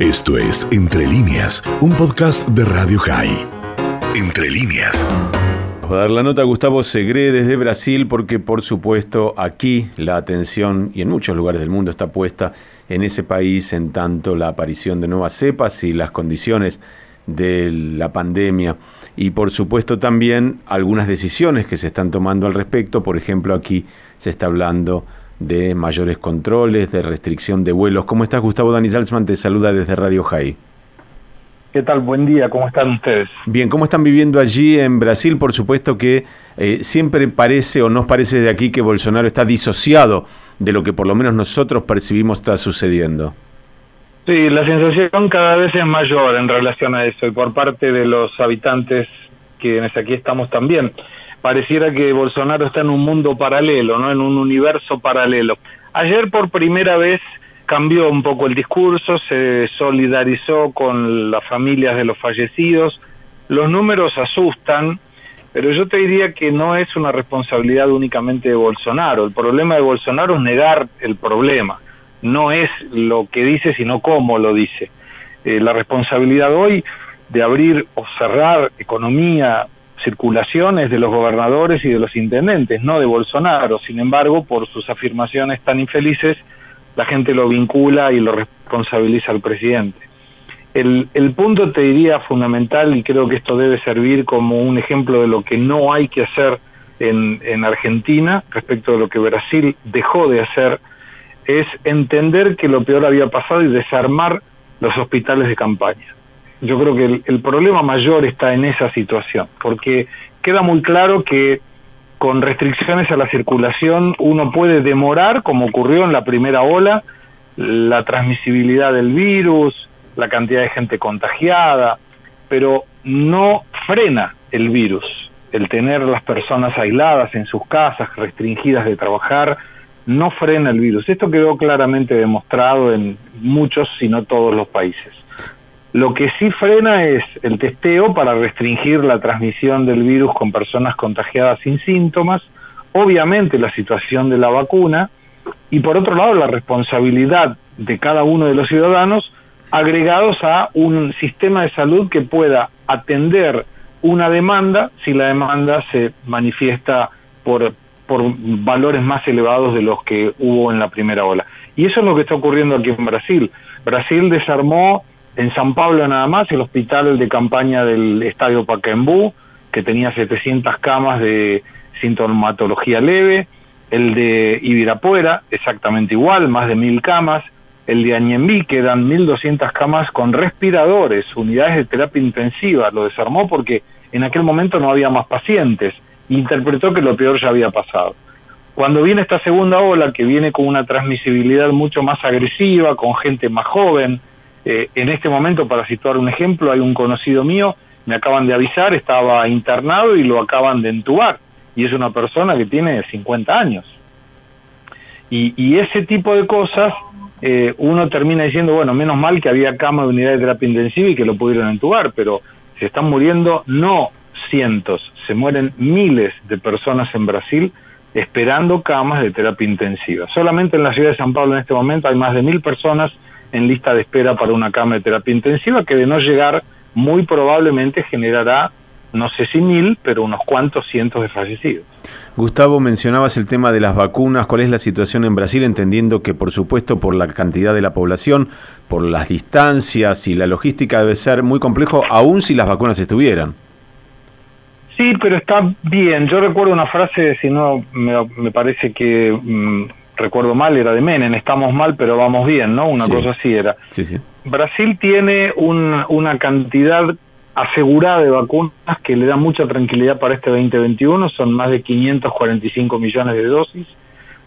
Esto es Entre líneas, un podcast de Radio High. Entre líneas. Vamos a dar la nota a Gustavo Segre desde Brasil porque por supuesto aquí la atención y en muchos lugares del mundo está puesta en ese país en tanto la aparición de nuevas cepas y las condiciones de la pandemia y por supuesto también algunas decisiones que se están tomando al respecto. Por ejemplo, aquí se está hablando de mayores controles, de restricción de vuelos. ¿Cómo estás, Gustavo? Dani Salzman te saluda desde Radio High. ¿Qué tal? Buen día, ¿cómo están ustedes? Bien, ¿cómo están viviendo allí en Brasil? Por supuesto que eh, siempre parece o nos parece de aquí que Bolsonaro está disociado de lo que por lo menos nosotros percibimos está sucediendo. Sí, la sensación cada vez es mayor en relación a eso y por parte de los habitantes quienes aquí estamos también pareciera que Bolsonaro está en un mundo paralelo, ¿no? En un universo paralelo. Ayer por primera vez cambió un poco el discurso, se solidarizó con las familias de los fallecidos. Los números asustan, pero yo te diría que no es una responsabilidad únicamente de Bolsonaro. El problema de Bolsonaro es negar el problema. No es lo que dice, sino cómo lo dice. Eh, la responsabilidad hoy de abrir o cerrar economía, circulaciones de los gobernadores y de los intendentes, no de Bolsonaro. Sin embargo, por sus afirmaciones tan infelices, la gente lo vincula y lo responsabiliza al presidente. El, el punto te diría fundamental, y creo que esto debe servir como un ejemplo de lo que no hay que hacer en, en Argentina respecto de lo que Brasil dejó de hacer, es entender que lo peor había pasado y desarmar los hospitales de campaña yo creo que el, problema mayor está en esa situación, porque queda muy claro que con restricciones a la circulación uno puede demorar, como ocurrió en la primera ola, la transmisibilidad del virus, la cantidad de gente contagiada, pero no frena el virus. El tener las personas aisladas en sus casas, restringidas de trabajar, no frena el virus. Esto quedó claramente demostrado en muchos, si no todos los países. Lo que sí frena es el testeo para restringir la transmisión del virus con personas contagiadas sin síntomas, obviamente la situación de la vacuna y por otro lado la responsabilidad de cada uno de los ciudadanos agregados a un sistema de salud que pueda atender una demanda si la demanda se manifiesta por, por valores más elevados de los que hubo en la primera ola. Y eso es lo que está ocurriendo aquí en Brasil. Brasil desarmó en San Pablo nada más, el hospital de campaña del Estadio Pacaembú, que tenía 700 camas de sintomatología leve, el de Ibirapuera, exactamente igual, más de mil camas, el de Añembí, que eran 1.200 camas con respiradores, unidades de terapia intensiva, lo desarmó porque en aquel momento no había más pacientes, interpretó que lo peor ya había pasado. Cuando viene esta segunda ola, que viene con una transmisibilidad mucho más agresiva, con gente más joven, eh, en este momento, para situar un ejemplo, hay un conocido mío, me acaban de avisar, estaba internado y lo acaban de entubar. Y es una persona que tiene 50 años. Y, ese tipo de cosas, eh, uno termina diciendo, bueno, menos mal que había cama de unidad de terapia intensiva y que lo pudieron entubar, pero se están muriendo no cientos, se mueren miles de personas en Brasil esperando camas de terapia intensiva. Solamente en la ciudad de San Pablo en este momento hay más de mil personas en lista de espera para una cama de terapia intensiva que de no llegar muy probablemente generará no sé si mil, pero unos cuantos cientos de fallecidos. Gustavo, mencionabas el tema de las vacunas. ¿Cuál es la situación en Brasil? Entendiendo que, por supuesto, por la cantidad de la población, por las distancias y la logística debe ser muy complejo, aun si las vacunas estuvieran. Sí, pero está bien. Yo recuerdo una frase, si no me, parece que mm, recuerdo mal, era de Menem, estamos mal pero vamos bien, ¿no? Una cosa así era. Sí, sí. Brasil tiene una cantidad asegurada de vacunas que le da mucha tranquilidad para este 2021, son más de 545 millones de dosis,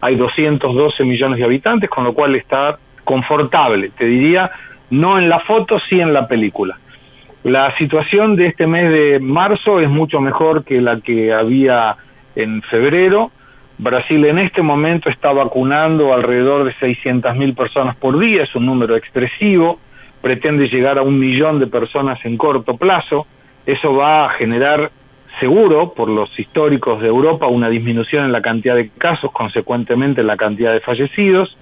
hay 212 millones de habitantes, con lo cual está confortable, te diría, no en la foto, sí en la película. La situación de este mes de marzo es mucho mejor que la que había en febrero, Brasil en este momento está vacunando alrededor de 600.000 personas por día, es un número expresivo, pretende llegar a un millón de personas en corto plazo, eso va a generar seguro, por los históricos de Europa, una disminución en la cantidad de casos, consecuentemente en la cantidad de fallecidos.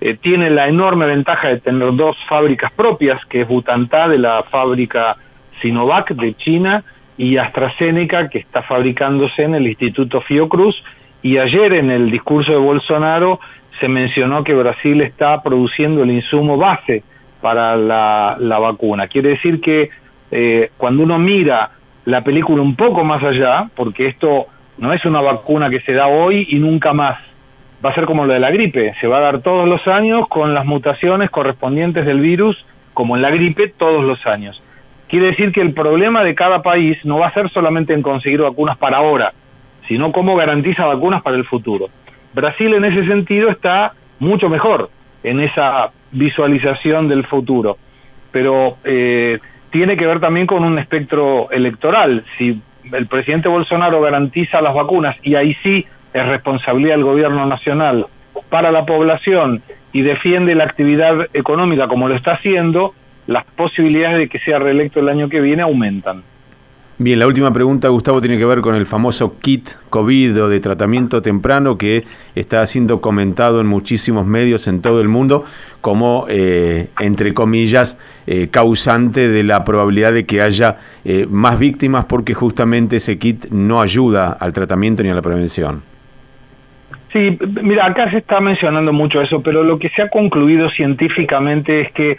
eh, tiene la enorme ventaja de tener dos fábricas propias, que es Butantá de la fábrica Sinovac de China y AstraZeneca que está fabricándose en el Instituto Fiocruz y ayer en el discurso de Bolsonaro se mencionó que Brasil está produciendo el insumo base para la, vacuna. Quiere decir que eh, cuando uno mira la película un poco más allá, porque esto no es una vacuna que se da hoy y nunca más, va a ser como lo de la gripe, se va a dar todos los años con las mutaciones correspondientes del virus, como en la gripe, todos los años. Quiere decir que el problema de cada país no va a ser solamente en conseguir vacunas para ahora, sino cómo garantiza vacunas para el futuro. Brasil en ese sentido está mucho mejor en esa visualización del futuro, pero eh, tiene que ver también con un espectro electoral. Si el presidente Bolsonaro garantiza las vacunas y ahí sí es responsabilidad del gobierno nacional para la población y defiende la actividad económica como lo está haciendo, las posibilidades de que sea reelecto el año que viene aumentan. Bien, la última pregunta, Gustavo, tiene que ver con el famoso kit COVID de tratamiento temprano que está siendo comentado en muchísimos medios en todo el mundo como, eh, entre comillas, eh, causante de la probabilidad de que haya eh, más víctimas porque justamente ese kit no ayuda al tratamiento ni a la prevención. Sí, mira, acá se está mencionando mucho eso, pero lo que se ha concluido científicamente es que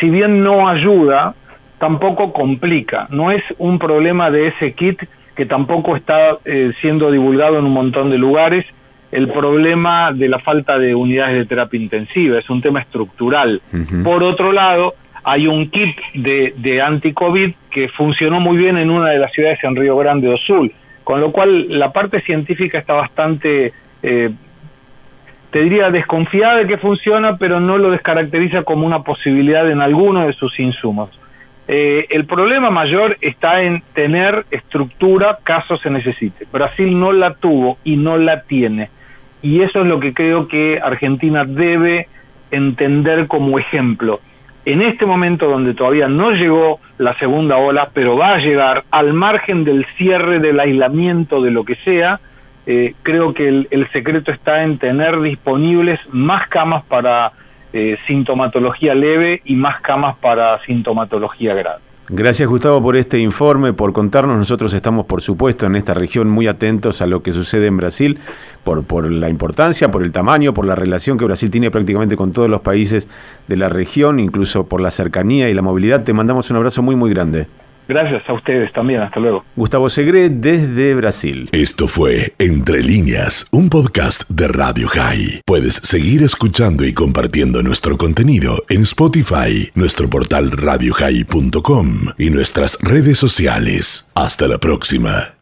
si bien no ayuda, tampoco complica. No es un problema de ese kit que tampoco está eh, siendo divulgado en un montón de lugares. El problema de la falta de unidades de terapia intensiva es un tema estructural. Por otro lado, hay un kit de, de anti-COVID que funcionó muy bien en una de las ciudades en Río Grande do Sul, con lo cual la parte científica está bastante eh, te diría desconfiada de que funciona, pero no lo descaracteriza como una posibilidad en alguno de sus insumos. Eh, el problema mayor está en tener estructura caso se necesite. Brasil no la tuvo y no la tiene. Y eso es lo que creo que Argentina debe entender como ejemplo. En este momento donde todavía no llegó la segunda ola, pero va a llegar al margen del cierre, del aislamiento, de lo que sea, eh, creo que el, secreto está en tener disponibles más camas para eh, sintomatología leve y más camas para sintomatología grave. Gracias Gustavo por este informe, por contarnos. Nosotros estamos, por supuesto, en esta región muy atentos a lo que sucede en Brasil, por, por la importancia, por el tamaño, por la relación que Brasil tiene prácticamente con todos los países de la región, incluso por la cercanía y la movilidad. Te mandamos un abrazo muy, muy grande. Gracias a ustedes también, hasta luego. Gustavo Segre desde Brasil. Esto fue Entre líneas, un podcast de Radio High. Puedes seguir escuchando y compartiendo nuestro contenido en Spotify, nuestro portal radiohigh.com y nuestras redes sociales. Hasta la próxima.